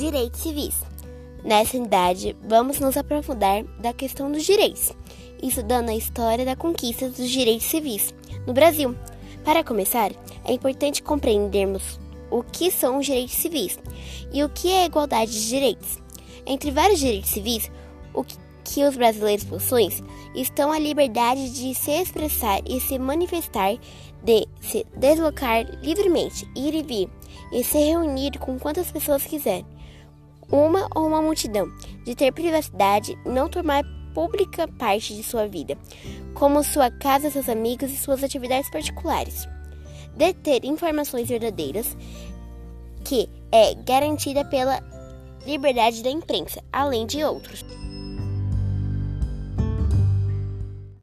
Direitos civis. Nessa unidade, vamos nos aprofundar da questão dos direitos, estudando a história da conquista dos direitos civis no Brasil. Para começar, é importante compreendermos o que são os direitos civis e o que é a igualdade de direitos. Entre vários direitos civis, o que os brasileiros possuem estão a liberdade de se expressar e se manifestar, de se deslocar livremente, ir e vir, e se reunir com quantas pessoas quiser, uma ou uma multidão, de ter privacidade, não tomar pública parte de sua vida, como sua casa, seus amigos e suas atividades particulares, de ter informações verdadeiras, que é garantida pela liberdade da imprensa, além de outros.